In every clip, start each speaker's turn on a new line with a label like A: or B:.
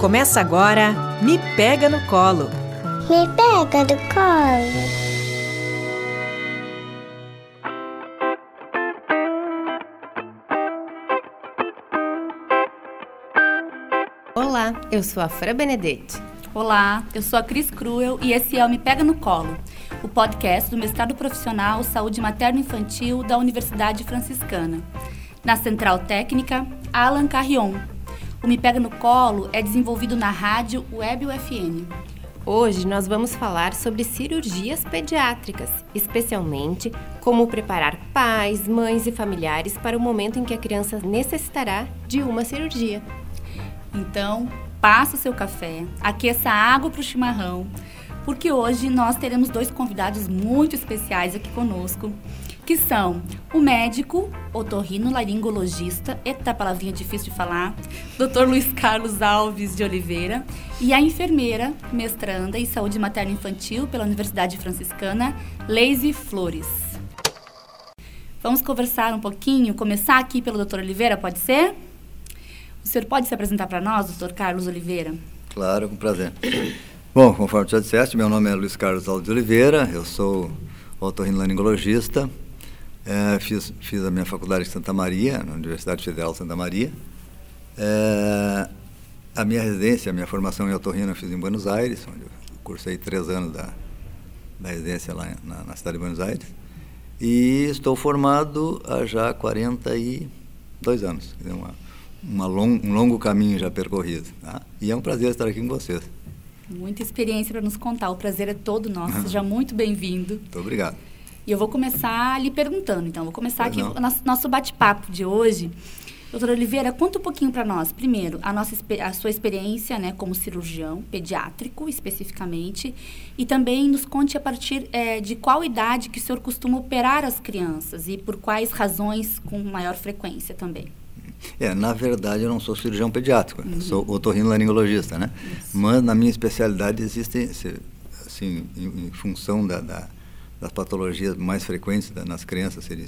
A: Começa agora Me Pega no Colo.
B: Me pega do colo.
C: Olá, eu sou a Fra Benedetti.
D: Olá, eu sou a Cris Cruel e esse é o Me Pega no Colo, o podcast do mestrado profissional Saúde Materno-Infantil da Universidade Franciscana. Na Central Técnica, Alan Carrion. O Me Pega no Colo é desenvolvido na rádio Web UFN.
C: Hoje nós vamos falar sobre cirurgias pediátricas, especialmente como preparar pais, mães e familiares para o momento em que a criança necessitará de uma cirurgia.
D: Então, passe o seu café, aqueça a água para o chimarrão, porque hoje nós teremos dois convidados muito especiais aqui conosco, que são o médico otorrinolaringologista, eita palavrinha difícil de falar, Dr. Luiz Carlos Alves de Oliveira, e a enfermeira, mestranda em saúde materno-infantil pela Universidade Franciscana, Leise Flores. Vamos conversar um pouquinho, começar aqui pelo Dr. Oliveira, pode ser? O senhor pode se apresentar para nós, doutor Carlos Oliveira?
E: Claro, com prazer. Bom, conforme já disseste, meu nome é Luiz Carlos Alves de Oliveira, eu sou otorrinolaringologista, é, fiz, fiz a minha faculdade em Santa Maria, na Universidade Federal de Santa Maria. É, a minha residência, a minha formação em otorrino eu fiz em Buenos Aires, onde eu cursei três anos da, da residência lá na, na cidade de Buenos Aires. E estou formado há já 42 anos. Quer dizer, uma, uma long, um longo caminho já percorrido. Tá? E é um prazer estar aqui com vocês.
D: Muita experiência para nos contar. O prazer é todo nosso. Seja muito bem-vindo.
E: Muito obrigado.
D: E eu vou começar lhe perguntando. Então, vou começar aqui
E: não.
D: o nosso, nosso bate-papo de hoje. Doutora Oliveira, conta um pouquinho para nós. Primeiro, a, nossa, a sua experiência né, como cirurgião pediátrico, especificamente. E também nos conte a partir eh, de qual idade que o senhor costuma operar as crianças e por quais razões com maior frequência também.
E: É, na verdade, eu não sou cirurgião pediátrico, eu sou otorrinolaringologista, né? Mas na minha especialidade existem, assim, em, em função da, da- das patologias mais frequentes nas crianças, seria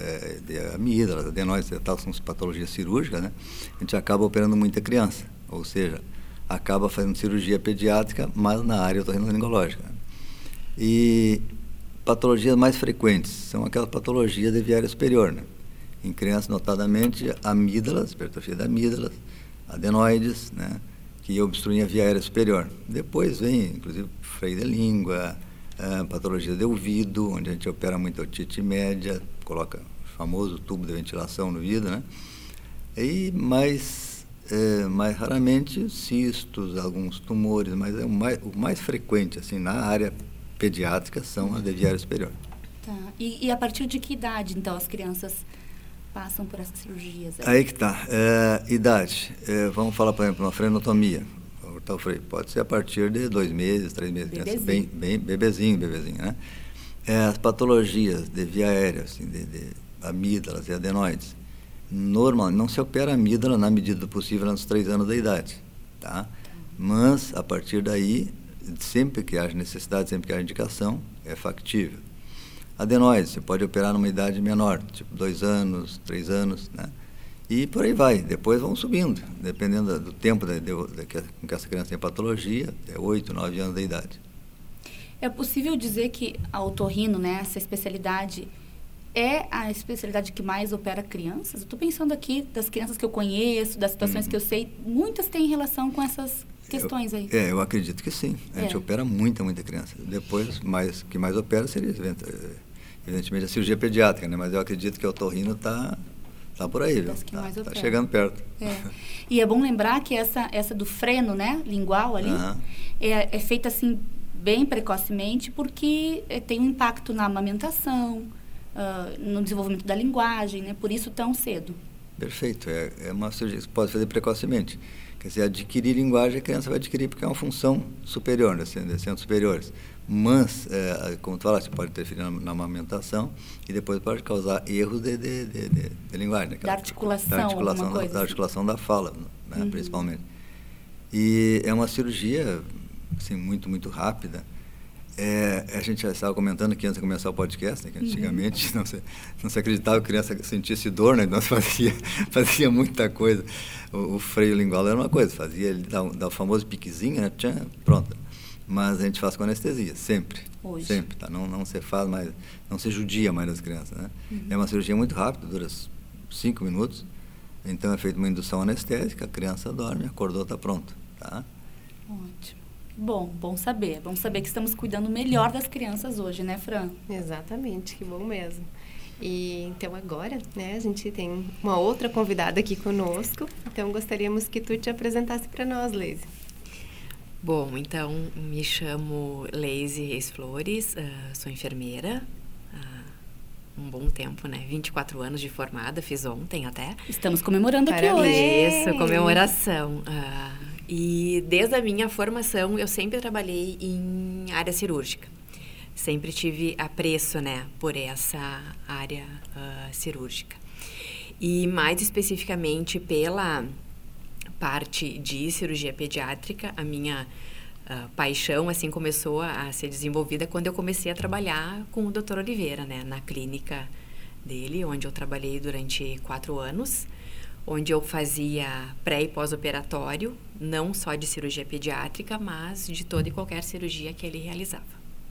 E: é, de amígdalas, adenoides tal, são as patologias cirúrgicas, né? A gente acaba operando muita criança, ou seja, acaba fazendo cirurgia pediátrica, mas na área otorrinolaringológica. né? E patologias mais frequentes são aquelas patologias de viária superior, né? Em crianças, notadamente, amígdalas, hipertrofia da amígdalas, adenoides, né? Que obstruem a via aérea superior. Depois vem, inclusive, freio de língua, eh, patologia de ouvido, onde a gente opera muito a otite média, coloca o famoso tubo de ventilação no ouvido, né? E mais, eh, mais raramente cistos, alguns tumores, mas é o mais, o mais frequente, assim, na área pediátrica são a de aérea superior.
D: Tá. E, e a partir de que idade, então, as crianças passam por essas cirurgias?
E: Aí que tá. É, idade. É, vamos falar, por exemplo, uma frenotomia. Cortar o freio. Pode ser a partir de dois meses, três meses. criança
D: Bebezinho.
E: Bem, bem, bebezinho, bebezinho, né? É, as patologias de via aérea, assim, de, de amígdalas e adenoides. Normalmente, não se opera amígdala na medida do possível nos três anos da idade, tá? Mas, a partir daí, sempre que haja necessidade, sempre que haja indicação, é factível. Adenoides, você pode operar numa idade menor, tipo dois anos, três anos, né? E por aí vai. Depois vão subindo, dependendo do tempo da, de- da que, essa criança tem patologia, é oito, nove anos da idade.
D: É possível dizer que a otorrino, né, essa especialidade, é a especialidade que mais opera crianças? Eu estou pensando aqui das crianças que eu conheço, das situações que eu sei, muitas têm relação com essas questões aí.
E: É, eu acredito que sim. A gente
D: É.
E: opera muita, muita criança. Depois, mais, que mais opera seria, evidentemente, a cirurgia pediátrica, né? Mas eu acredito que o otorrino está tá por aí, viu? Tá, tá chegando perto.
D: É. E é bom lembrar que essa, essa do freno, né, lingual ali,
E: Aham.
D: é, é feita assim bem precocemente porque eh, tem um impacto na amamentação, ah, no desenvolvimento da linguagem, né? Por isso tão cedo.
E: Perfeito. É, é uma cirurgia que pode fazer precocemente. Quer dizer, adquirir linguagem a criança vai adquirir porque é uma função superior, né, sendo- de centros superiores. Mas, é, como tu falaste, pode interferir na, na amamentação e depois pode causar erros de, de, de, de- linguagem. né,
D: Da articulação,
E: da articulação, da- da,
D: assim.
E: articulação da fala, né,
D: Uhum.
E: principalmente. E é uma cirurgia assim, muito, muito rápida. É, a gente já estava comentando aqui antes de começar o podcast, né, que antigamente uhum. não, se, não se acreditava que a criança sentisse dor, né? Então fazia, fazia muita coisa. O, o, freio lingual era uma coisa, fazia ele dar o famoso piquezinho, né? Tchan, pronto. Mas a gente faz com anestesia, sempre. Hoje. Sempre, tá? Não, não se faz mais, não se judia mais as crianças, né? Uhum. É uma cirurgia muito rápida, dura cinco minutos. Então é feita uma indução anestésica, a criança dorme, acordou, está pronto, tá?
D: Ótimo. Bom, bom saber. Bom saber que estamos cuidando melhor das crianças hoje, né, Fran?
C: Exatamente, que bom mesmo. E então agora, né, a gente tem uma outra convidada aqui conosco. Então gostaríamos que tu te apresentasse para nós, Leise.
F: Bom, então me chamo Leise Reis Flores, uh, sou enfermeira, uh, um bom tempo, né? 24 anos de formada, fiz ontem até.
D: Estamos comemorando aqui hoje.
F: Isso, comemoração. Uh, e desde a minha formação eu sempre trabalhei em área cirúrgica. Sempre tive apreço, né, por essa área cirúrgica. E mais especificamente pela parte de cirurgia pediátrica, a minha uh, paixão assim começou a ser desenvolvida quando eu comecei a trabalhar com o Dr. Oliveira, né, na clínica dele, onde eu trabalhei durante quatro anos onde eu fazia pré e pós-operatório, não só de cirurgia pediátrica, mas de toda e qualquer cirurgia que ele realizava.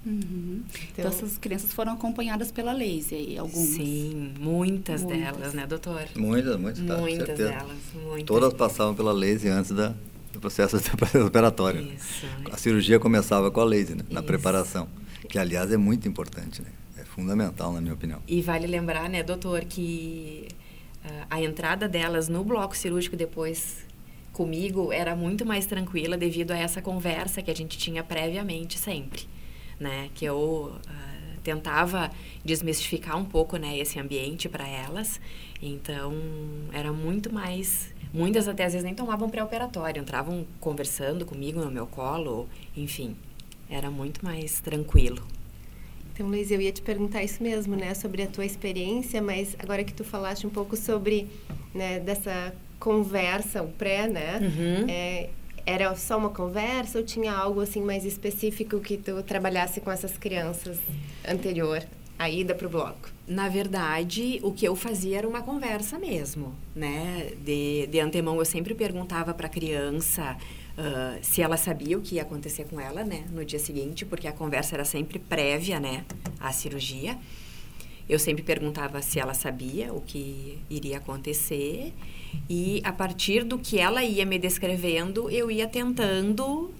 D: Uhum. Então, então, essas crianças foram acompanhadas pela laser, algumas?
F: Sim, muitas, muitas. delas, né, doutor?
E: Muitas, muitas.
F: Tá, muitas delas, muitas.
E: Todas passavam pela laser antes da, do processo operatório. Isso. A cirurgia começava com a laser, né, na preparação, que aliás é muito importante, né? É fundamental, na minha opinião.
F: E vale lembrar, né, doutor, que a entrada delas no bloco cirúrgico depois comigo era muito mais tranquila devido a essa conversa que a gente tinha previamente sempre, né? Que eu uh, tentava desmistificar um pouco, né, esse ambiente para elas. Então, era muito mais muitas até às vezes nem tomavam pré-operatório, entravam conversando comigo no meu colo, enfim, era muito mais tranquilo.
C: Então, Luiz, eu ia te perguntar isso mesmo, né, sobre a tua experiência, mas agora que tu falaste um pouco sobre, né, dessa conversa, o pré, né, uhum. é, era só uma conversa ou tinha algo assim mais específico que tu trabalhasse com essas crianças anterior à ida para o bloco?
F: Na verdade, o que eu fazia era uma conversa mesmo, né? De, de antemão, eu sempre perguntava para a criança uh, se ela sabia o que ia acontecer com ela, né, no dia seguinte, porque a conversa era sempre prévia, né, à cirurgia. Eu sempre perguntava se ela sabia o que iria acontecer e a partir do que ela ia me descrevendo, eu ia tentando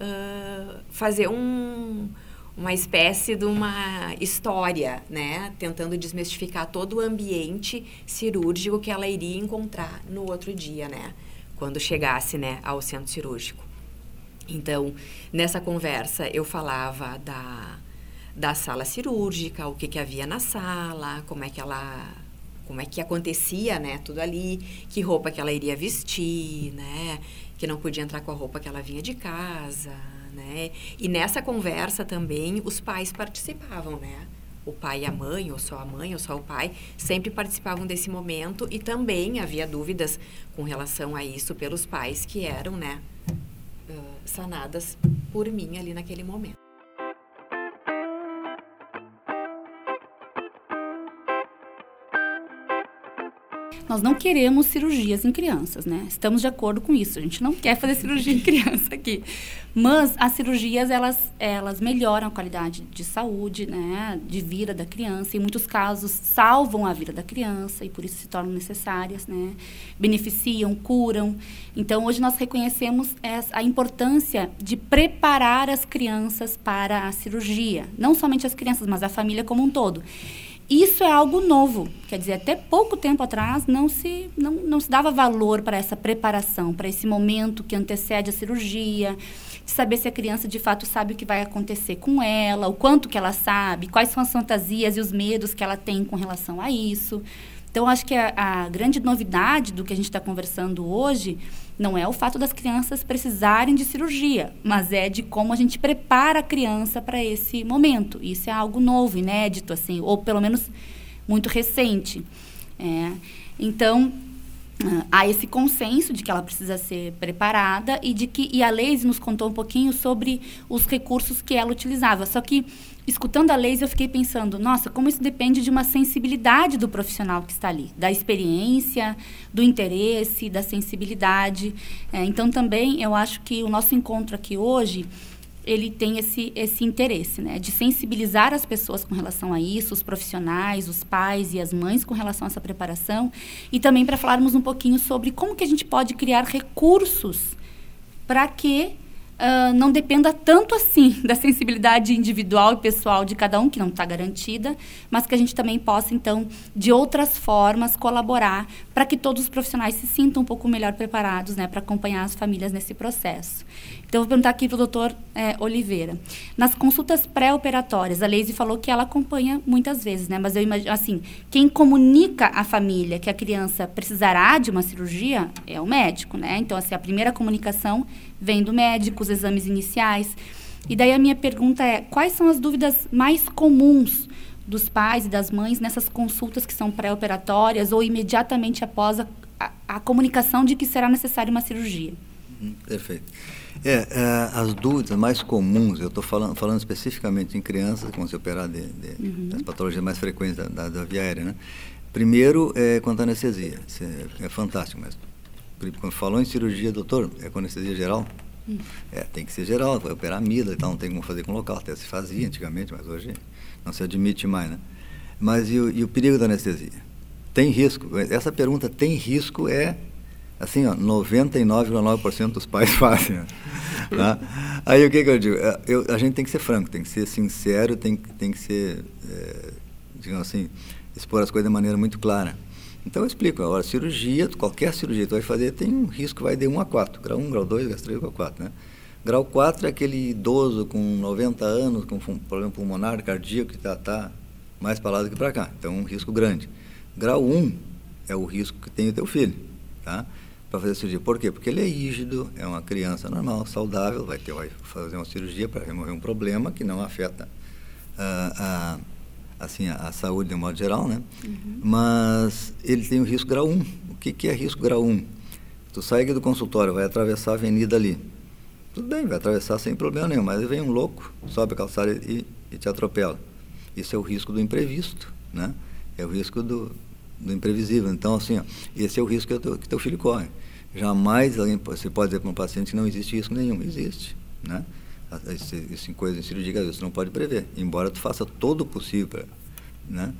F: uh, fazer um, uma espécie de uma história, né? Tentando desmistificar todo o ambiente cirúrgico que ela iria encontrar no outro dia, né? quando chegasse né, ao centro cirúrgico. Então, nessa conversa, eu falava da, da sala cirúrgica, o que, que havia na sala, como é que ela como é que acontecia, né, tudo ali, que roupa que ela iria vestir, né, que não podia entrar com a roupa que ela vinha de casa, né? E nessa conversa também os pais participavam, né? o pai e a mãe, ou só a mãe, ou só o pai, sempre participavam desse momento e também havia dúvidas com relação a isso pelos pais que eram, né, sanadas por mim ali naquele momento.
D: Nós não queremos cirurgias em crianças, né? Estamos de acordo com isso. A gente não quer fazer cirurgia em criança aqui. Mas as cirurgias, elas, elas melhoram a qualidade de saúde, né? De vida da criança. Em muitos casos, salvam a vida da criança e por isso se tornam necessárias, né? Beneficiam, curam. Então, hoje nós reconhecemos a importância de preparar as crianças para a cirurgia. Não somente as crianças, mas a família como um todo. Isso é algo novo. Quer dizer, até pouco tempo atrás não se, não, não se dava valor para essa preparação, para esse momento que antecede a cirurgia, de saber se a criança de fato sabe o que vai acontecer com ela, o quanto que ela sabe, quais são as fantasias e os medos que ela tem com relação a isso. Então, acho que a, a grande novidade do que a gente está conversando hoje não é o fato das crianças precisarem de cirurgia, mas é de como a gente prepara a criança para esse momento. Isso é algo novo, inédito, assim, ou pelo menos muito recente. É. Então, ah, há esse consenso de que ela precisa ser preparada e de que e a Leise nos contou um pouquinho sobre os recursos que ela utilizava. Só que escutando a Leise eu fiquei pensando, nossa, como isso depende de uma sensibilidade do profissional que está ali, da experiência, do interesse, da sensibilidade. É, então também eu acho que o nosso encontro aqui hoje ele tem esse, esse interesse, né, de sensibilizar as pessoas com relação a isso, os profissionais, os pais e as mães com relação a essa preparação, e também para falarmos um pouquinho sobre como que a gente pode criar recursos para que uh, não dependa tanto assim da sensibilidade individual e pessoal de cada um, que não está garantida, mas que a gente também possa, então, de outras formas, colaborar para que todos os profissionais se sintam um pouco melhor preparados né, para acompanhar as famílias nesse processo. Então, vou perguntar aqui para o doutor é, Oliveira. Nas consultas pré-operatórias, a Leise falou que ela acompanha muitas vezes, né? Mas eu imagino, assim, quem comunica à família que a criança precisará de uma cirurgia é o médico, né? Então, assim, a primeira comunicação vem do médico, os exames iniciais. E daí a minha pergunta é, quais são as dúvidas mais comuns dos pais e das mães nessas consultas que são pré-operatórias ou imediatamente após a, a, a comunicação de que será necessária uma cirurgia?
E: Hum, perfeito. É, é, as dúvidas mais comuns, eu estou falando, falando especificamente em crianças vão se operar de, de uhum. das patologias mais frequentes da, da, da, via aérea, né? Primeiro, é quanto à anestesia. Isso é, é fantástico, mas quando falou em cirurgia, doutor, é com anestesia geral? Hum. É, tem que ser geral, vai operar amígdala e tal, não tem como fazer com local. Até se fazia antigamente, mas hoje não se admite mais, né? Mas e o, e o perigo da anestesia? Tem risco? Essa pergunta, tem risco, é assim, 99,9% dos pais fazem. Né? Aí o que, que eu digo? É, eu, a gente tem que ser franco, tem que ser sincero, tem, tem que ser, é, digamos assim, expor as coisas de maneira muito clara. Então eu explico, agora, cirurgia, qualquer cirurgia que tu vai fazer tem um risco que vai de 1 a 4, grau 1, grau 2, grau 3, grau 4, né? Grau 4 é aquele idoso com 90 anos, com problema pulmonar, cardíaco, que está tá mais para lá do que para cá. Então, um risco grande. Grau 1 é o risco que tem o teu filho, tá? Para fazer cirurgia. Por quê? Porque ele é rígido, é uma criança normal, saudável, vai, ter, vai fazer uma cirurgia para remover um problema que não afeta a, a, assim, a, a, saúde de um modo geral, né? Uhum. Mas ele tem o risco grau 1. O que, que é risco grau 1? Tu sai aqui do consultório, vai atravessar a avenida ali tudo bem, vai atravessar sem problema nenhum, mas vem um louco, sobe a calçada e, e te atropela. Isso é o risco do imprevisto, né? É o risco do, do imprevisível. Então, assim, ó, esse é o risco que, teu, que teu filho corre. Jamais alguém, você pode dizer para um paciente que não existe risco nenhum. Existe, né? Isso em coisas em cirurgia, você não pode prever, embora tu faça todo o possível, pra, né?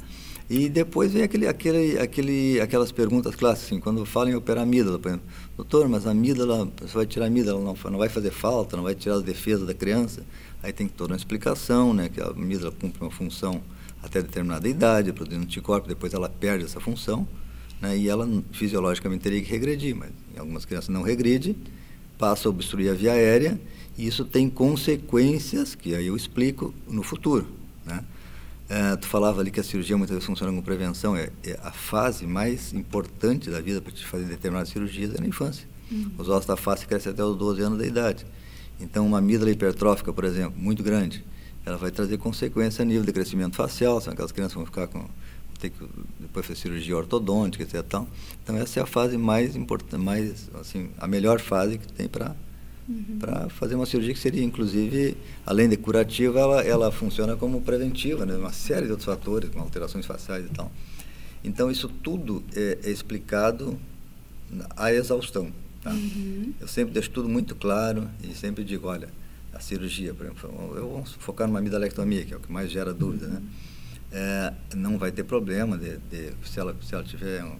E: E depois vem aquele, aquele, aquele, aquelas perguntas clássicas, assim, quando falam em operar amígdala, por exemplo, doutor, mas a amígdala, você vai tirar a amígdala, não, não vai fazer falta, não vai tirar as defesas da criança. Aí tem toda uma explicação, né, que a amígdala cumpre uma função até determinada idade, produzindo anticorpos, depois ela perde essa função, né, e ela fisiologicamente teria que regredir, mas em algumas crianças não regride, passa a obstruir a via aérea, e isso tem consequências, que aí eu explico no futuro, né? É, tu falava ali que a cirurgia muitas vezes funciona como prevenção. É, é a fase mais importante da vida para te fazer determinadas cirurgias é na infância. Uhum. Os ossos da face crescem até os 12 anos da idade. Então, uma amígdala hipertrófica, por exemplo, muito grande, ela vai trazer consequência a nível de crescimento facial. São aquelas crianças que vão ficar com ter que depois fazer cirurgia ortodôntica, etc. Então, essa é a fase mais importante, mais assim, a melhor fase que tem para uhum. para fazer uma cirurgia que seria, inclusive, além de curativa, ela, ela funciona como preventiva, né? uma série de outros fatores, com alterações faciais e tal. Então, isso tudo é, é explicado à exaustão. Tá? Uhum. Eu sempre deixo tudo muito claro e sempre digo, olha, a cirurgia, por exemplo, eu vou focar numa amidalectomia, que é o que mais gera dúvida, né? É, não vai ter problema de, de, se, ela, se ela tiver um,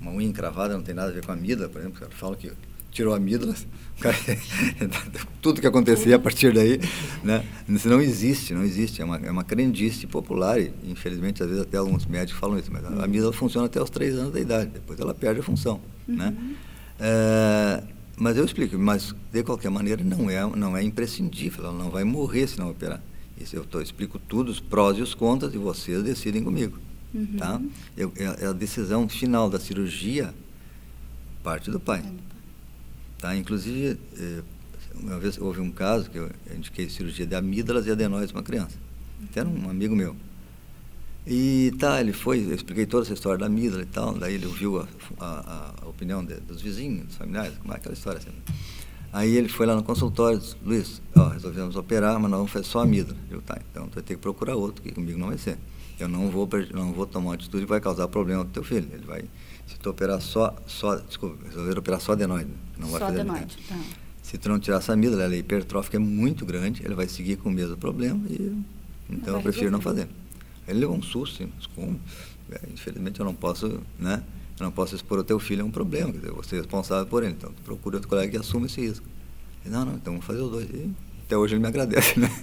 E: uma unha encravada, não tem nada a ver com a amígdala, por exemplo, ela fala que tirou a amígdala, tudo que acontecia a partir daí, né? Isso não existe, não existe, é uma, é uma crendice popular e, infelizmente, às vezes até alguns médicos falam isso, mas a amígdala funciona até os três anos da idade, depois ela perde a função, né? uhum. né? É, mas eu explico, mas de qualquer maneira não é, não é imprescindível, ela não vai morrer se não operar. Isso eu tô, explico tudo, os prós e os contras, e vocês decidem comigo, uhum. tá? Eu, é, é a decisão final da cirurgia parte do pai. Tá? Inclusive, eh, uma vez houve um caso que eu indiquei cirurgia de amígdalas e adenóides para uma criança. Até era um amigo meu. E tá, ele foi, eu expliquei toda essa história da amígdala e tal, daí ele ouviu a, a, a opinião de, dos vizinhos, dos familiares, como é aquela história assim. Aí ele foi lá no consultório e disse, Luiz, ó, resolvemos operar, mas nós vamos fazer só a amígdala. Eu, tá, então tu vai ter que procurar outro, que comigo não vai ser. Eu não vou, não vou tomar uma atitude que vai causar problema pro teu filho. Ele vai, se tu operar só, só desculpa, resolver operar só adenoide, não vai
D: Só
E: fazer
D: adenoide, tá.
E: Se tu não tirar essa amígdala, ela é hipertrófica, é muito grande, ele vai seguir com o mesmo problema e então eu prefiro não
D: resolver.
E: fazer. Ele levou um susto, mas como? É, infelizmente eu não posso, né? Eu não posso expor o teu filho a um problema, quer dizer, você é responsável por ele, então procura outro colega que assuma esse risco. Ele, não, não, então vamos fazer os dois. E até hoje ele me agradece, né?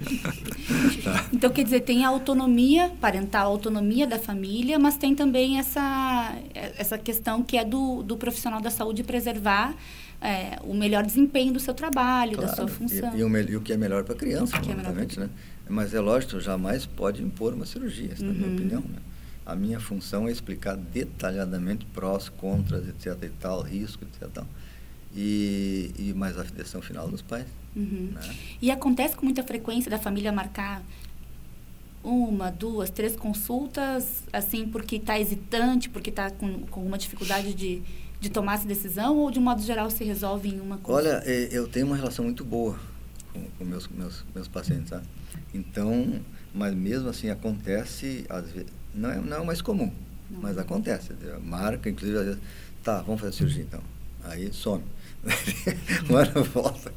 E: Tá.
D: Então, quer dizer, tem a autonomia parental, a autonomia da família, mas tem também essa, essa questão que é do, do profissional da saúde preservar é, o melhor desempenho do seu trabalho, da sua
E: Claro,
D: função.
E: E, e o, e o que é melhor para a criança,
D: O que é melhor
E: né? Mas é lógico, jamais pode impor uma cirurgia, é a minha
D: Uhum.
E: opinião, né? A minha função é explicar detalhadamente prós, contras, etc e tal, risco, etc e tal. E, e mais a decisão final dos pais,
D: Uhum.
E: né?
D: E acontece com muita frequência da família marcar uma, duas, três consultas, assim, porque está hesitante, porque está com, com uma dificuldade de, de tomar essa decisão, ou de um modo geral se resolve em uma coisa?
E: Olha, eh, eu tenho uma relação muito boa com, com meus, meus, meus pacientes, sabe? Então, mas mesmo assim acontece, às vezes, não é, não é o mais comum,
D: Não.
E: mas acontece. Marca, inclusive, às vezes, tá, vamos fazer cirurgia então. Aí some. Uma hora volta.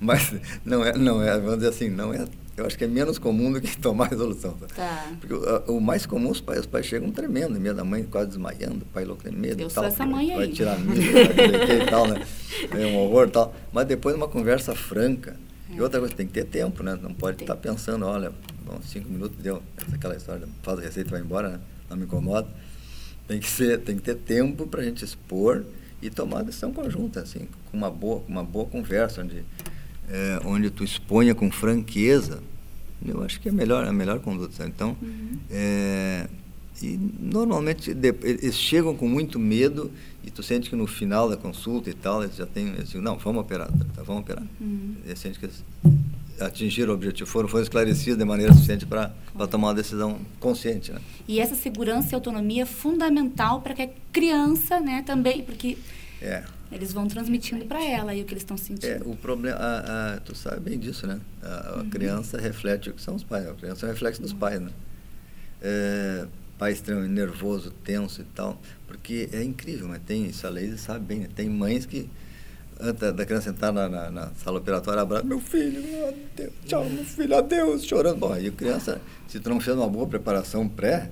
E: Mas não é, não é, vamos dizer assim, não é, eu acho que é menos comum do que tomar resolução. Tá?
D: Tá.
E: Porque o, o mais comum, os pais, os pais chegam tremendo, medo da mãe quase desmaiando, o pai louco tem medo
D: Eu
E: e
D: sou
E: tal.
D: essa mãe
E: vai
D: aí.
E: tirar medo, vai e tal, né? É um horror tal. Mas depois uma conversa franca. E outra coisa, tem que ter tempo, né? Não pode estar pensando, olha, bom, cinco minutos deu, essa é aquela história, faz a receita e vai embora, né? Não me incomoda. Tem que, ser, tem que ter tempo para a gente expor e tomar a decisão conjunta, assim, com uma boa, uma boa conversa, onde, é, onde tu exponha com franqueza, eu acho que é melhor, a melhor conduta. Então,
D: Uhum.
E: é, e normalmente de- eles chegam com muito medo e tu sente que no final da consulta e tal, eles já têm, eles dizem, não, vamos operar, tá, vamos operar.
D: Uhum.
E: Eles sentem que eles atingiram o objetivo, foram, foram esclarecidos de maneira suficiente para tomar uma decisão consciente, né?
D: E essa segurança e autonomia é fundamental para que a criança, né, também, porque
E: É.
D: eles vão transmitindo para ela aí o que eles estão sentindo.
E: É, o problema, a, a- tu sabe bem disso, né? A, a criança reflete o que são os pais, a criança é um reflexo dos pais, né? É, pai extremamente nervoso, tenso e tal, porque é incrível, mas tem, isso a Leise sabe bem, né? Tem mães que, antes da criança entrar na, na, na sala operatória, abraça, meu filho, adeus, tchau, meu filho, adeus, chorando. Bom, aí a criança, se tu não fez uma boa preparação pré,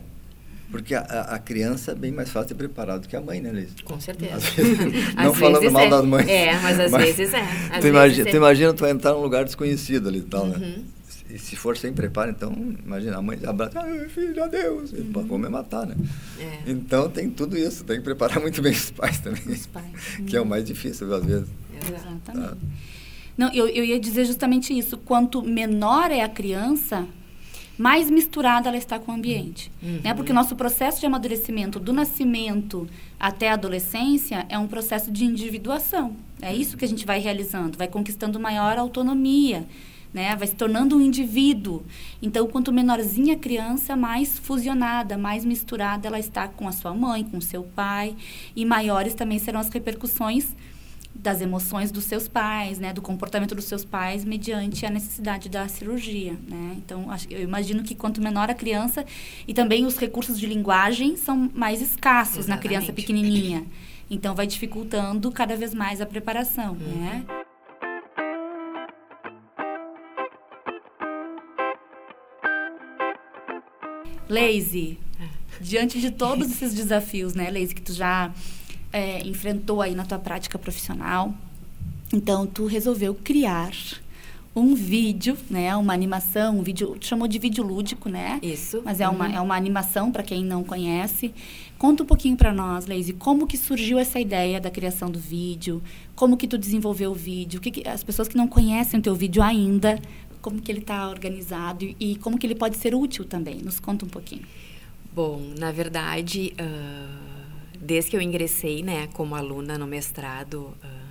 E: porque a, a, criança é bem mais fácil de preparar do que a mãe, né, Leise?
F: Com certeza.
E: Às vezes,
F: Às
E: não falando
F: vezes
E: mal
F: é.
E: das mães.
F: É, mas às vezes é. Às
E: tu, imagina,
F: vezes
E: tu
F: é.
E: imagina tu vai entrar num lugar desconhecido ali e tal, né?
F: Uhum.
E: E se for sem preparo, então, imagina, a mãe abraça, ai filho, adeus, e, pô, vou me matar, né?
F: É.
E: Então tem tudo isso, tem que preparar muito bem os pais também.
D: Os pais.
E: que é o mais difícil, às vezes.
F: Exato.
D: Exatamente. Não, eu, eu ia dizer justamente isso. Quanto menor é a criança, mais misturada ela está com o ambiente. Né? Porque o nosso processo de amadurecimento do nascimento até a adolescência é um processo de individuação. É isso que a gente vai realizando, vai conquistando maior autonomia. Né? Vai se tornando um indivíduo. Então, quanto menorzinha a criança, mais fusionada, mais misturada ela está com a sua mãe, com o seu pai. E maiores também serão as repercussões das emoções dos seus pais, né, do comportamento dos seus pais mediante a necessidade da cirurgia, né? Então, acho- eu imagino que quanto menor a criança e também os recursos de linguagem são mais escassos na criança
F: Exatamente.
D: pequenininha. Então, vai dificultando cada vez mais a preparação, né? Lazy, diante de todos esses desafios, né, Lazy, que tu já é, enfrentou aí na tua prática profissional, então tu resolveu criar um vídeo, né, uma animação, um vídeo, tu chamou de vídeo lúdico, né?
F: Isso.
D: Mas é uma,
F: Uhum.
D: é uma animação para quem não conhece. Conta um pouquinho para nós, Lazy, como que surgiu essa ideia da criação do vídeo? Como que tu desenvolveu o vídeo? O que que- as pessoas que não conhecem o teu vídeo ainda, como que ele está organizado e, e como que ele pode ser útil também? Nos conta um pouquinho.
F: Bom, na verdade, ah, desde que eu ingressei, né, como aluna no mestrado ah,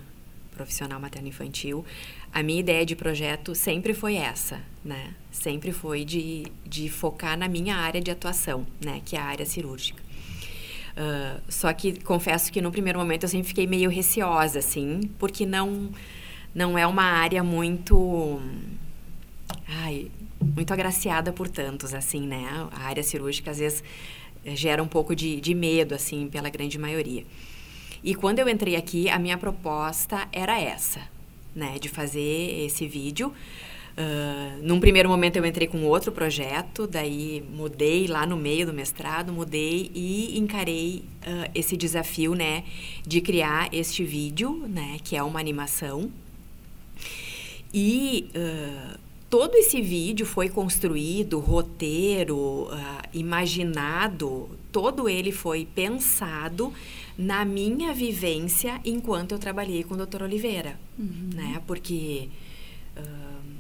F: profissional materno-infantil, a minha ideia de projeto sempre foi essa, né? Sempre foi de, de focar na minha área de atuação, né? Que é a área cirúrgica. Uh, só que confesso que no primeiro momento eu sempre fiquei meio receosa, assim, porque não, não é uma área muito. Ai, muito agraciada por tantos, assim, né? A área cirúrgica às vezes gera um pouco de, de medo, assim, pela grande maioria. E quando eu entrei aqui, a minha proposta era essa, né? De fazer esse vídeo. Uh, num primeiro momento eu entrei com outro projeto, daí mudei lá no meio do mestrado, mudei e encarei uh, esse desafio, né, de criar este vídeo, né, que é uma animação. E uh, todo esse vídeo foi construído, roteiro, uh, imaginado, todo ele foi pensado na minha vivência enquanto eu trabalhei com o Dr. Oliveira, uhum. né? Porque uh,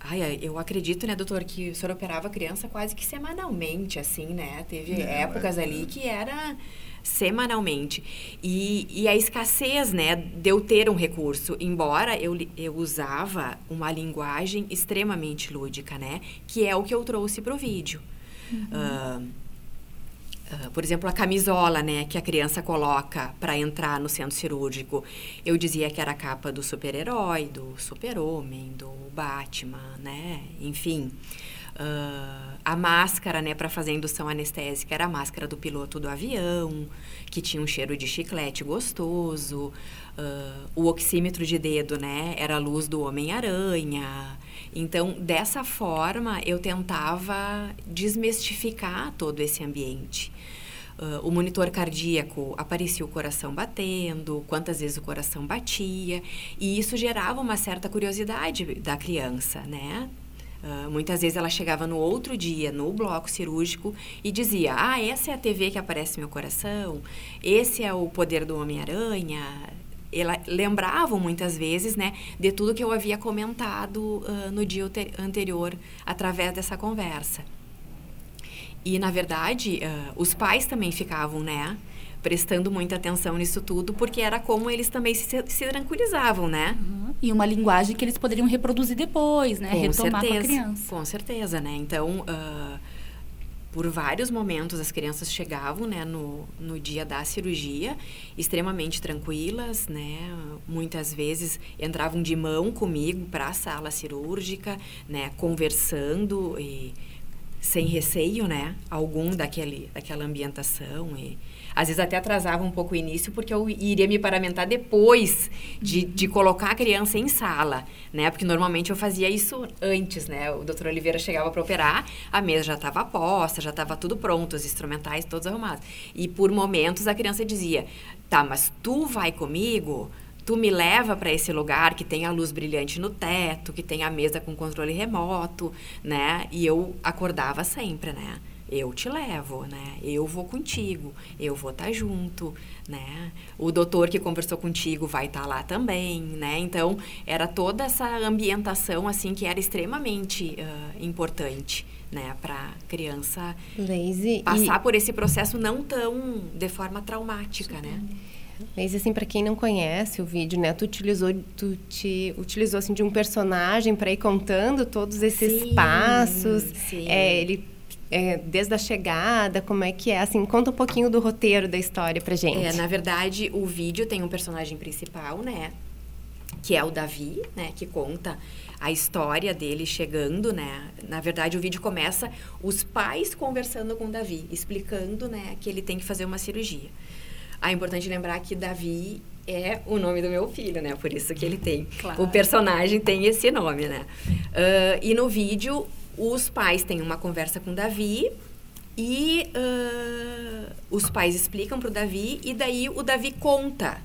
F: ai, eu acredito, né, doutor, que o senhor operava criança quase que semanalmente, assim, né? Teve Não, épocas é, ali é. que era semanalmente. E, e a escassez, né, de eu ter um recurso, embora eu, eu usava uma linguagem extremamente lúdica, né, que é o que eu trouxe para o vídeo. Uhum. Uh, Uh, por exemplo, a camisola, né, que a criança coloca para entrar no centro cirúrgico. Eu dizia que era a capa do super-herói, do super-homem, do Batman, né, enfim. Uh, a máscara, né, para fazer indução anestésica era a máscara do piloto do avião, que tinha um cheiro de chiclete gostoso. Uh, o oxímetro de dedo, né, era a luz do Homem-Aranha. Então, dessa forma, eu tentava desmistificar todo esse ambiente. Uh, o monitor cardíaco aparecia o coração batendo, quantas vezes o coração batia, e isso gerava uma certa curiosidade da criança, né? Uh, muitas vezes ela chegava no outro dia, no bloco cirúrgico, e dizia: Ah, essa é a TV que aparece no meu coração, esse é o poder do Homem-Aranha. Ela lembravam muitas vezes, né, de tudo que eu havia comentado uh, no dia anterior através dessa conversa. E, na verdade, uh, os pais também ficavam, né? Prestando muita atenção nisso tudo, porque era como eles também se, se tranquilizavam, né?
D: Uhum. E uma linguagem que eles poderiam reproduzir depois, né?
F: Com
D: Retomar
F: certeza,
D: com a criança.
F: Com certeza, né? Então, uh, por vários momentos as crianças chegavam, né, no, no dia da cirurgia, extremamente tranquilas, né? Muitas vezes entravam de mão comigo para a sala cirúrgica, né? Conversando e sem receio, né? Algum daquele, daquela ambientação e às vezes até atrasava um pouco o início, porque eu iria me paramentar depois de, de colocar a criança em sala, né? Porque normalmente eu fazia isso antes, né? O doutor Oliveira chegava para operar, a mesa já estava posta, já estava tudo pronto, os instrumentais todos arrumados. E por momentos a criança dizia: tá, mas tu vai comigo? tu me leva para esse lugar que tem a luz brilhante no teto, que tem a mesa com controle remoto, né? E eu acordava sempre, né? Eu te levo, né? Eu vou contigo, eu vou estar tá junto, né? O doutor que conversou contigo vai estar tá lá também, né? Então, era toda essa ambientação, assim, que era extremamente uh, importante, né? Para criança
C: Lazy,
F: passar e... por esse processo não tão de forma traumática, né?
C: Mas assim, para quem não conhece o vídeo, né, tu utilizou, tu te utilizou assim de um personagem para ir contando todos esses sim, passos. Sim. É, ele é, desde a chegada, como é que é? Assim, conta um pouquinho do roteiro da história pra gente.
F: É, na verdade, o vídeo tem um personagem principal, né? Que é o Davi, né? Que conta a história dele chegando, né? Na verdade, o vídeo começa os pais conversando com o Davi, explicando, né? Que ele tem que fazer uma cirurgia. Ah, é importante lembrar que Davi é o nome do meu filho, né? Por isso que ele tem. Claro. O personagem tem esse nome, né? Uh, e no vídeo os pais têm uma conversa com Davi e uh, os pais explicam para o Davi e daí o Davi conta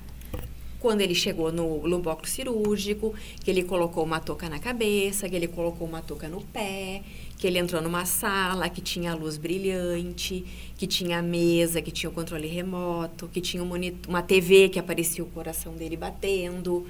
F: quando ele chegou no, bloco cirúrgico, que ele colocou uma touca na cabeça, que ele colocou uma touca no pé, que ele entrou numa sala que tinha luz brilhante, que tinha mesa, que tinha o controle remoto, que tinha um monitor, uma TV que aparecia o coração dele batendo.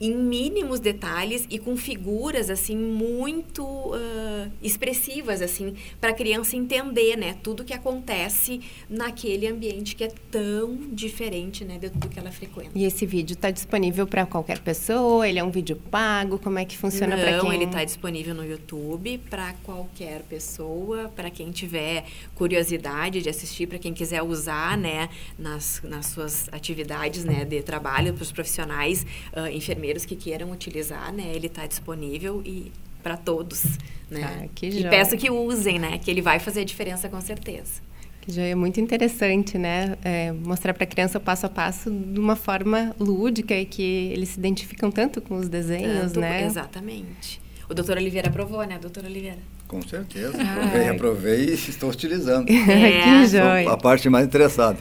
F: Em mínimos detalhes e com figuras assim muito uh, expressivas assim para a criança entender né tudo que acontece naquele ambiente que é tão diferente né do, do que ela frequenta.
C: E esse vídeo está disponível para qualquer pessoa? Ele é um vídeo pago? Como é que funciona para quem
F: ele está disponível no YouTube para qualquer pessoa. Para quem tiver curiosidade de assistir para quem quiser usar né nas, nas suas atividades né de trabalho para os profissionais uh, enfermeiros enfermeiros que queiram utilizar, né? Ele está disponível e para todos, né?
C: Ah, que
F: e peço que usem, né? Que ele vai fazer a diferença com certeza.
C: Que já é muito interessante, né? É, mostrar para a criança passo a passo de uma forma lúdica e que eles se identificam tanto com os desenhos,
F: tanto,
C: né?
F: Exatamente. O doutor Oliveira aprovou, né, doutor Oliveira?
E: Com certeza. Aprovei, aprovei e estou utilizando.
C: É, que joia.
E: a parte mais interessada.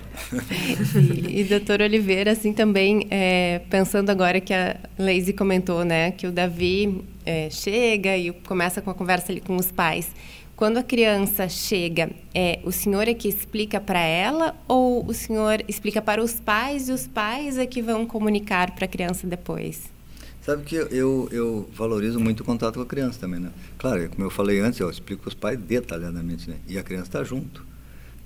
C: e, e doutor Oliveira, assim também, é, pensando agora que a Leise comentou, né, que o Davi é, chega e começa com a conversa ali com os pais. Quando a criança chega, é o senhor é que explica para ela ou o senhor explica para os pais e os pais é que vão comunicar para a criança depois?
E: Sabe que eu, eu valorizo muito o contato com a criança também, né? Claro, como eu falei antes, eu explico os pais detalhadamente, né? E a criança está junto.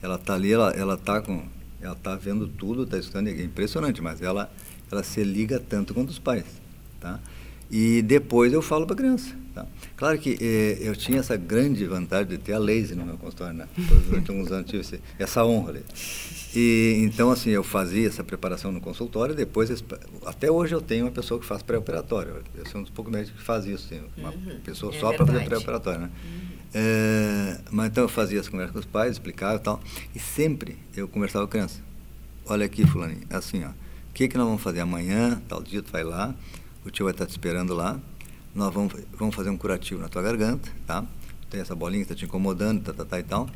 E: Ela está ali, ela ela tá com, ela tá vendo tudo, está escutando, é impressionante, mas ela ela se liga tanto quanto os pais, tá? E depois eu falo para a criança, tá? Claro que eh, eu tinha essa grande vantagem de ter a Lazy no meu consultório, né? Durante alguns anos tive essa honra ali. E então assim eu fazia essa preparação no consultório. Depois até hoje eu tenho uma pessoa que faz pré-operatório. Eu sou um dos poucos médicos que faz isso, assim, uma uhum, pessoa é só para fazer pré-operatório, né? Uhum. É, mas então eu fazia as conversas com os pais, explicava e tal. E sempre eu conversava com a criança. Olha aqui, fulaninho, é assim, ó. O que que nós vamos fazer amanhã? Tal dia tu vai lá, o tio vai estar te esperando lá. Nós vamos, vamos fazer um curativo na tua garganta, tá? Tem essa bolinha que está te incomodando, tá, tá, tá e tal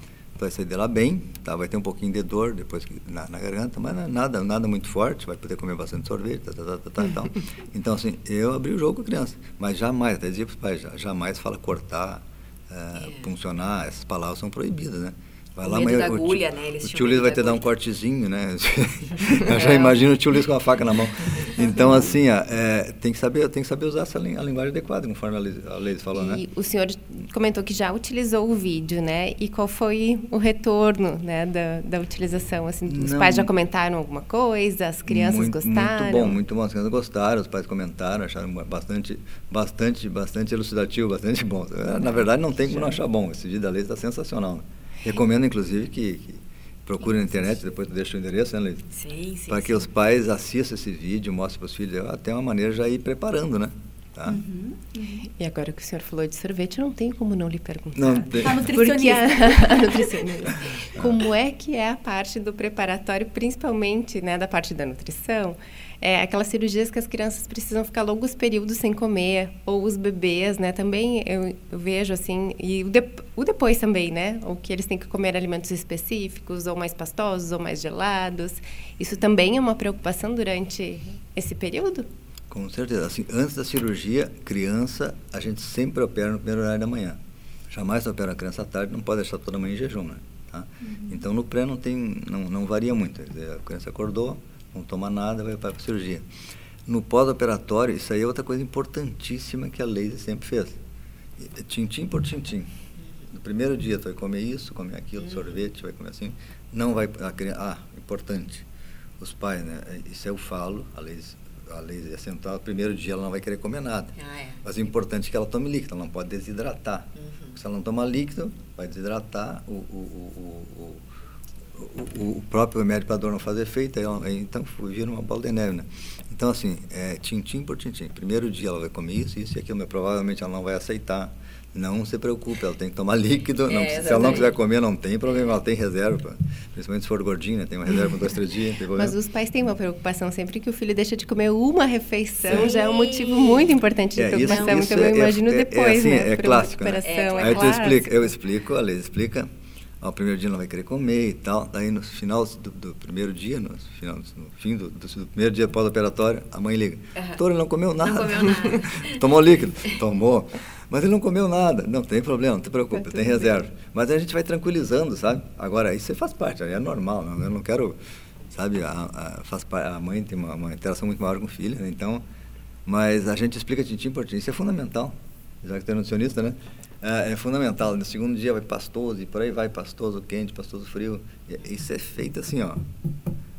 E: vai sair dela bem, tá? vai ter um pouquinho de dor depois na, na garganta, mas é nada, nada muito forte, vai poder comer bastante sorvete, tá, tá, tá, tá, tá então. então, assim, eu abri o jogo com a criança, mas jamais, até dizia para os pais, jamais fala cortar, uh, puncionar, essas palavras são proibidas, né?
F: Vai lá, mas o, agulha, né? Eles
E: o tio Luiz vai te dar um cortezinho, né? Eu já imagino o tio Luiz com a faca na mão. Então, assim, ó, é, tem, que saber, tem que saber usar essa a linguagem adequada, conforme a Leide falou, né?
C: e né? o senhor comentou que já utilizou o vídeo, né? E qual foi o retorno né, da, da utilização? Assim, os Não, pais já comentaram alguma coisa? As crianças
E: muito,
C: gostaram?
E: Muito bom, muito bom. As crianças gostaram, os pais comentaram, acharam bastante, bastante, bastante elucidativo, bastante bom. Na verdade, não tem como não achar bom. Esse vídeo da Leide está sensacional. Né? Recomendo, inclusive, que, que procure na internet, depois tu deixa o endereço, né, Luiz?
F: Sim, sim.
E: Para que os pais assistam esse vídeo, mostrem para os filhos, até uma maneira já ir preparando, né? Tá?
C: Uhum, uhum. E agora que o senhor falou de sorvete, não tem como não lhe perguntar.
E: Não tem.
D: A nutricionista.
C: A, a nutricionista. como é que é a parte do preparatório, principalmente né, da parte da nutrição? É, aquelas cirurgias que as crianças precisam ficar longos períodos sem comer, ou os bebês, né? Também eu, eu vejo assim, e o, de, o, depois também, né? Ou que eles têm que comer alimentos específicos, ou mais pastosos, ou mais gelados. Isso também é uma preocupação durante esse período?
E: Com certeza. Assim, antes da cirurgia, criança, a gente sempre opera no primeiro horário da manhã. Jamais opera a criança à tarde, não pode deixar toda manhã em jejum, né? Tá? Uhum. Então, no pré não, tem, não, não varia muito. A criança acordou, não toma nada, vai para a cirurgia. No pós-operatório, isso aí é outra coisa importantíssima que a Laser sempre fez. Tintim por tintim. No primeiro dia tu vai comer isso, comer aquilo, sorvete, vai comer assim. Não vai ah, importante. Os pais, né? Isso eu falo, a Laser, a Laser é central, no primeiro dia ela não vai querer comer nada.
F: Ah, é.
E: Mas o importante é que ela tome líquido, ela não pode desidratar. Uhum. Se ela não tomar líquido, vai desidratar o, o, o, o o, o próprio remédio para a dor não fazer efeito, aí, então vira uma bola de neve, né? Então, assim, é tintim por tintim. Primeiro dia ela vai comer isso, isso e aquilo, mas provavelmente ela não vai aceitar. Não se preocupe, ela tem que tomar líquido. Não, é, se ela não quiser comer, não tem problema, ela tem reserva. Principalmente se for gordinha, né? tem uma reserva para dois, três dias.
C: Mas os pais têm uma preocupação sempre que o filho deixa de comer uma refeição, Sim. já é um motivo muito importante de é, preocupação. Isso, isso então, eu imagino é, depois,
E: assim,
C: né?
E: É clássico, né?
C: É,
E: Aí tu explica, eu explico, a Liz explica ao primeiro dia não vai querer comer e tal. Daí no final do, do primeiro dia, no, final, no fim do, do, do primeiro dia pós-operatório, a mãe liga. Uhum. Doutor, ele não comeu nada.
F: Não comeu nada.
E: Tomou líquido? Tomou. Mas ele não comeu nada. Não tem problema, não te preocupe, tem reserva. Mas a gente vai tranquilizando, sabe? Agora, isso faz parte, é normal. Não, eu não quero, sabe? A, a, faz, a mãe tem uma, uma interação muito maior com o filho, né? então Mas a gente explica tintim por tintim, isso é fundamental, já que tem é nutricionista, né? É, é, fundamental. No segundo dia vai pastoso e por aí vai pastoso quente, pastoso frio. Isso é feito assim, ó.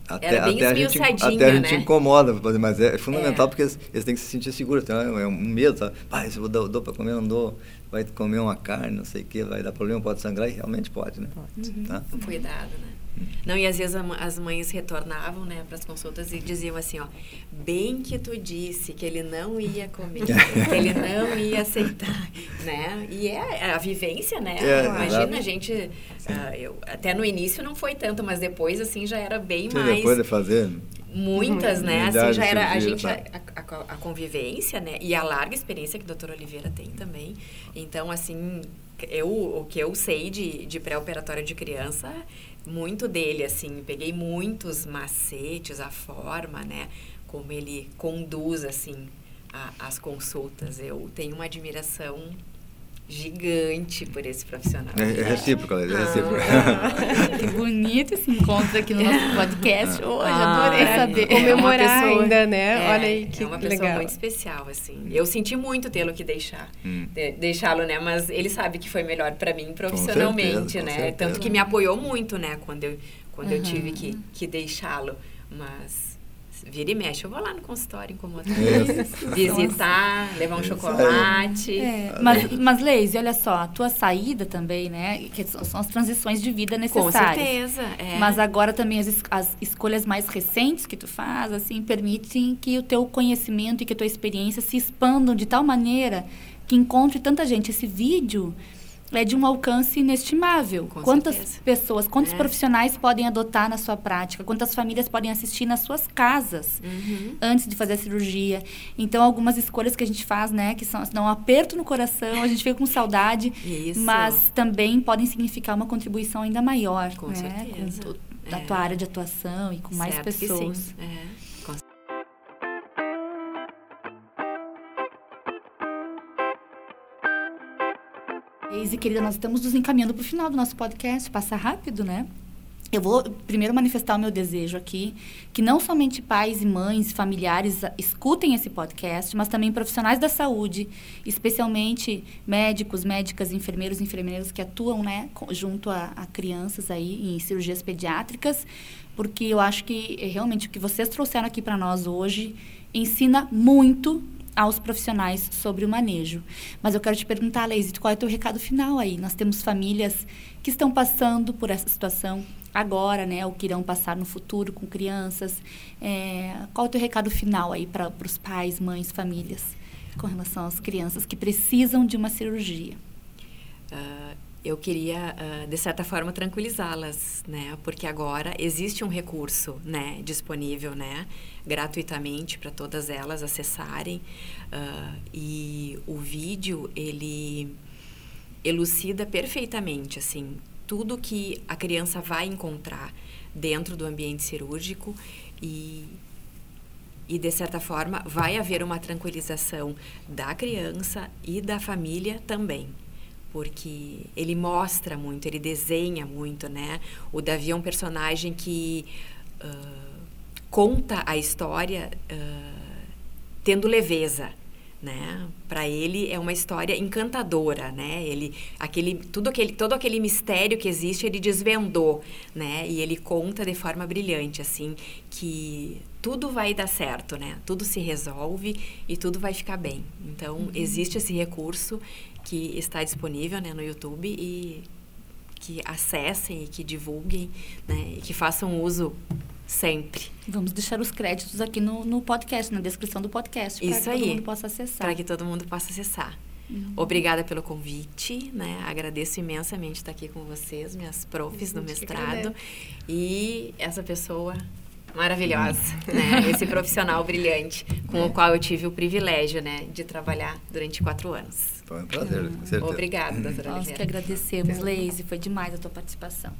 F: Até, até a gente,
E: até a gente né? incomoda, mas é, fundamental é. porque eles, eles, têm que se sentir seguros. Então, é um medo, sabe? Pai, se eu dou, dou para comer, não dou. Vai comer uma carne, não sei o que, vai dar problema, pode sangrar e realmente pode, né?
F: Pode. Uhum. Tá? Cuidado, né? Não, e às vezes as mães retornavam, né, para as consultas e diziam assim, ó, bem que tu disse que ele não ia comer, que ele não ia aceitar, né? E é, a vivência, né? É, Imagina a gente, uh, eu, até no início não foi tanto, mas depois assim já era bem Sim, mais.
E: Depois de fazer.
F: Muitas, uhum. né? Assim já era a gente a, a, a, convivência, né? E a larga experiência que a doutora Oliveira tem também. Então, assim, eu o que eu sei de, de pré-operatório de criança muito dele, assim, peguei muitos macetes, a forma, né, como ele conduz, assim, a, as consultas. Eu tenho uma admiração gigante por esse profissional.
E: É, é recíproco, é recíproco.
D: Ah, que bonito esse encontro aqui no nosso podcast hoje, ah, adorei
C: é,
D: saber.
C: Comemorar é ainda, né?
F: É,
C: Olha aí que
F: É uma pessoa
C: legal.
F: muito especial, assim. Eu senti muito tê-lo que deixar, hum. de, deixá-lo, né? Mas ele sabe que foi melhor para mim profissionalmente,
E: certeza,
F: né? Tanto que me apoiou muito, né? Quando eu, quando uhum. eu tive que, que deixá-lo. Mas vira e mexe, eu vou lá no consultório incomodar, visitar, levar um chocolate.
D: É. Mas, mas Leise, olha só, a tua saída também, né? Que são as transições de vida necessárias.
F: Com certeza. É.
D: Mas agora também as, as escolhas mais recentes que tu faz, assim, permitem que o teu conhecimento e que a tua experiência se expandam de tal maneira que encontre tanta gente. Esse vídeo é de um alcance inestimável.
F: Com
D: quantas
F: certeza.
D: pessoas, quantos
F: É.
D: profissionais podem adotar na sua prática? Quantas famílias podem assistir nas suas casas
F: Uhum.
D: antes de fazer a cirurgia? Então, algumas escolhas que a gente faz, né, que são dão um aperto no coração, a gente fica com saudade,
F: Isso.
D: mas também podem significar uma contribuição ainda maior,
F: Com
D: né,
F: certeza.
D: com tu- da
F: É.
D: tua área de atuação e com mais
F: Certo que
D: pessoas.
F: sim. É.
D: Eise, querida, nós estamos nos encaminhando para o final do nosso podcast. Passa rápido, né? Eu vou primeiro manifestar o meu desejo aqui, que não somente pais e mães, familiares ah, escutem esse podcast, mas também profissionais da saúde, especialmente médicos, médicas, enfermeiros e enfermeiras que atuam, né, junto a, a crianças aí em cirurgias pediátricas, porque eu acho que eh, realmente o que vocês trouxeram aqui para nós hoje ensina muito aos profissionais sobre o manejo. Mas eu quero te perguntar, Leise, qual é o teu recado final aí? Nós temos famílias que estão passando por essa situação agora, né? Ou que irão passar no futuro com crianças. É, qual é o teu recado final aí para os pais, mães, famílias, com relação às crianças que precisam de uma cirurgia?
F: Ah, eu queria, ah, de certa forma, tranquilizá-las, né? Porque agora existe um recurso, né, disponível, né, gratuitamente para todas elas acessarem. Ah, e o vídeo, ele elucida perfeitamente, assim, tudo que a criança vai encontrar dentro do ambiente cirúrgico e e de certa forma vai haver uma tranquilização da criança e da família também porque ele mostra muito ele desenha muito né o Davi é um personagem que ah, conta a história ah, tendo leveza né? Para ele é uma história encantadora, né? Ele aquele tudo aquele todo aquele mistério que existe ele desvendou, né? E ele conta de forma brilhante assim que tudo vai dar certo, né? Tudo se resolve e tudo vai ficar bem. Então existe esse recurso que está disponível, né, no YouTube e que acessem e que divulguem, né? E que façam uso sempre.
D: Vamos deixar os créditos aqui no, no podcast, na descrição do podcast, para que
F: Isso
D: todo
F: aí.
D: mundo possa acessar.
F: para que todo mundo possa acessar. Obrigada pelo convite, né? Agradeço imensamente estar aqui com vocês, minhas profs
C: que
F: mestrado. E essa pessoa maravilhosa, né? Esse profissional brilhante com o qual eu tive o privilégio, né, de trabalhar durante quatro anos.
E: Foi um prazer, com certeza.
F: Obrigada, doutora
D: Nós que
F: Oliveira.
D: agradecemos, Leise, foi demais a tua participação.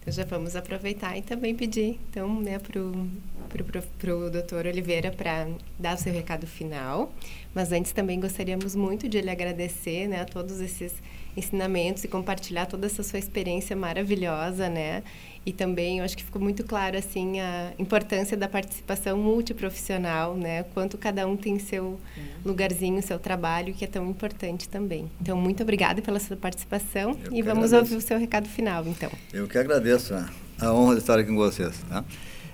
C: Então já vamos aproveitar e também pedir, então, né, pro, pro, pro, pro doutor Oliveira para dar o seu recado final. Mas antes também gostaríamos muito de lhe agradecer, né, a todos esses ensinamentos e compartilhar toda essa sua experiência maravilhosa, né? E também eu acho que ficou muito claro assim a importância da participação multiprofissional, né? Quanto cada um tem seu lugarzinho, seu trabalho, que é tão importante também. Então, muito obrigada pela sua participação
E: Eu
C: e vamos
E: agradeço.
C: ouvir o seu recado final, então.
E: Eu que agradeço a, a honra de estar aqui com vocês. Tá?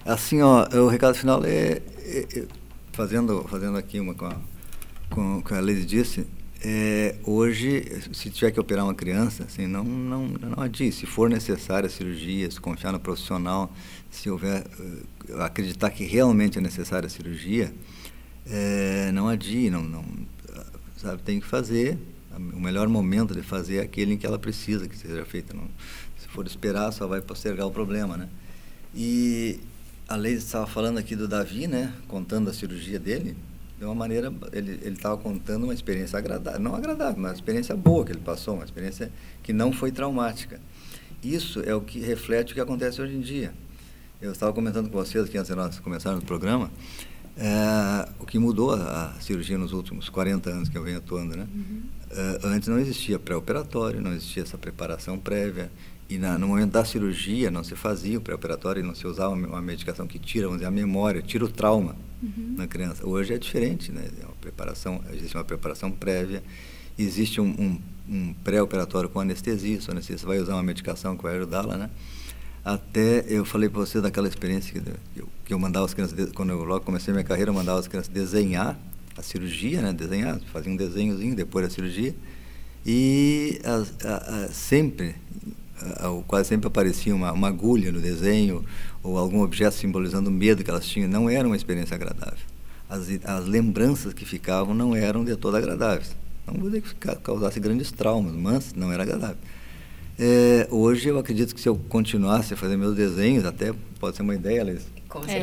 E: Assim, ó, o recado final é, é- é- fazendo, fazendo aqui uma com a, com, com a Lady disse, é, hoje, se tiver que operar uma criança, assim, não, não, não adie. Se for necessária a cirurgia, se confiar no profissional, se houver, eh, acreditar que realmente é necessária a cirurgia, é, não adie, não, não, sabe, tem que fazer. O melhor momento de fazer é aquele em que ela precisa que seja feita. Não, se for esperar, só vai postergar o problema, né? E a Leide estava falando aqui do Davi, né? Contando a cirurgia dele. De uma maneira, ele ele estava contando uma experiência agradável, não agradável, mas uma experiência boa que ele passou, uma experiência que não foi traumática. Isso é o que reflete o que acontece hoje em dia. Eu estava comentando com vocês aqui antes de nós começarmos o programa, é, o que mudou a, a cirurgia nos últimos 40 anos que eu venho atuando, né? É, antes não existia pré-operatório, não existia essa preparação prévia, e na, no momento da cirurgia não se fazia o pré-operatório e não se usava uma, medicação que tira, vamos dizer, a memória, tira o trauma na criança. Hoje é diferente, né? É uma preparação, existe uma preparação prévia, existe um, um, um pré-operatório com anestesia, o anestesista vai usar uma medicação que vai ajudá-la, né? Até eu falei para você daquela experiência que eu, que eu mandava as crianças, quando eu logo comecei minha carreira, eu mandava as crianças desenhar a cirurgia, né? Desenhar, fazia um desenhozinho depois da cirurgia. E a- a- sempre, a- a- quase sempre aparecia uma, uma agulha no desenho ou algum objeto simbolizando o medo que elas tinham. Não era uma experiência agradável. As, as lembranças que ficavam não eram de todo agradáveis. Não vou dizer que ca- causasse grandes traumas, mas não era agradável. É, hoje eu acredito que se eu continuasse a fazer meus desenhos, até pode ser uma ideia, Liz,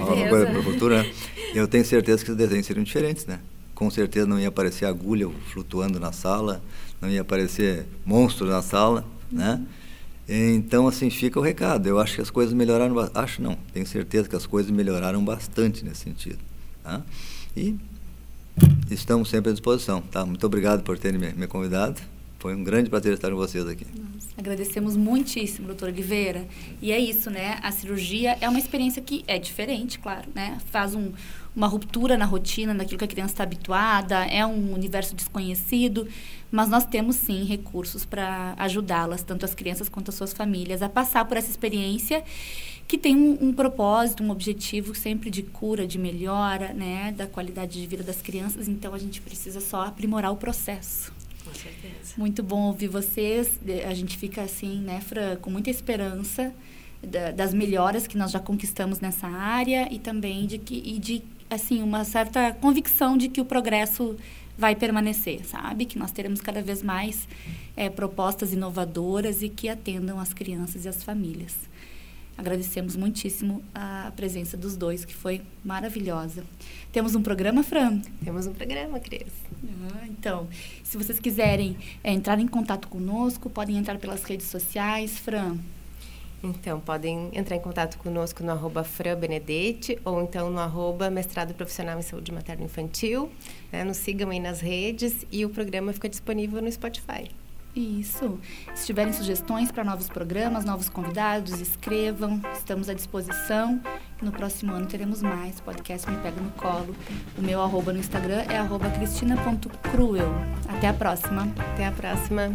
F: Com
E: coisa para o futuro, né? eu tenho certeza que os desenhos seriam diferentes, né? Com certeza não ia aparecer agulha flutuando na sala, não ia aparecer monstro na sala, né? Então, assim, fica o recado. Eu acho que as coisas melhoraram, acho não, tenho certeza que as coisas melhoraram bastante nesse sentido, tá? E estamos sempre à disposição, tá? Muito obrigado por terem me, me convidado. Foi um grande prazer estar com vocês aqui.
D: Agradecemos muitíssimo, doutor Oliveira. E é isso, né? A cirurgia é uma experiência que é diferente, claro, né? Faz um, uma ruptura na rotina, naquilo que a criança está habituada, é um universo desconhecido, mas nós temos sim recursos para ajudá-las, tanto as crianças quanto as suas famílias, a passar por essa experiência que tem um, um propósito, um objetivo sempre de cura, de melhora, né? Da qualidade de vida das crianças. Então a gente precisa só aprimorar o processo.
F: Com certeza.
D: Muito bom ouvir vocês. A gente fica assim, né, Fran, com muita esperança da- das melhoras que nós já conquistamos nessa área e também de que e de assim uma certa convicção de que o progresso vai permanecer, sabe? Que nós teremos cada vez mais eh, propostas inovadoras e que atendam as crianças e as famílias. Agradecemos muitíssimo a presença dos dois, que foi maravilhosa. Temos um programa, Fran?
C: Temos um programa, Cris.
D: Ah, então, se vocês quiserem é, entrar em contato conosco, podem entrar pelas redes sociais. Fran,
C: Então, podem entrar em contato conosco no arroba Fran Benedetti ou então no arroba Mestrado Profissional em Saúde Materno Infantil. Né? Nos sigam aí nas redes e o programa fica disponível no Spotify.
D: isso. Se tiverem sugestões para novos programas, novos convidados, escrevam. Estamos à disposição. No próximo ano teremos mais. Podcast Me Pega no Colo. O meu arroba no Instagram é arroba cristina.cruel. Até a próxima.
C: Até a próxima.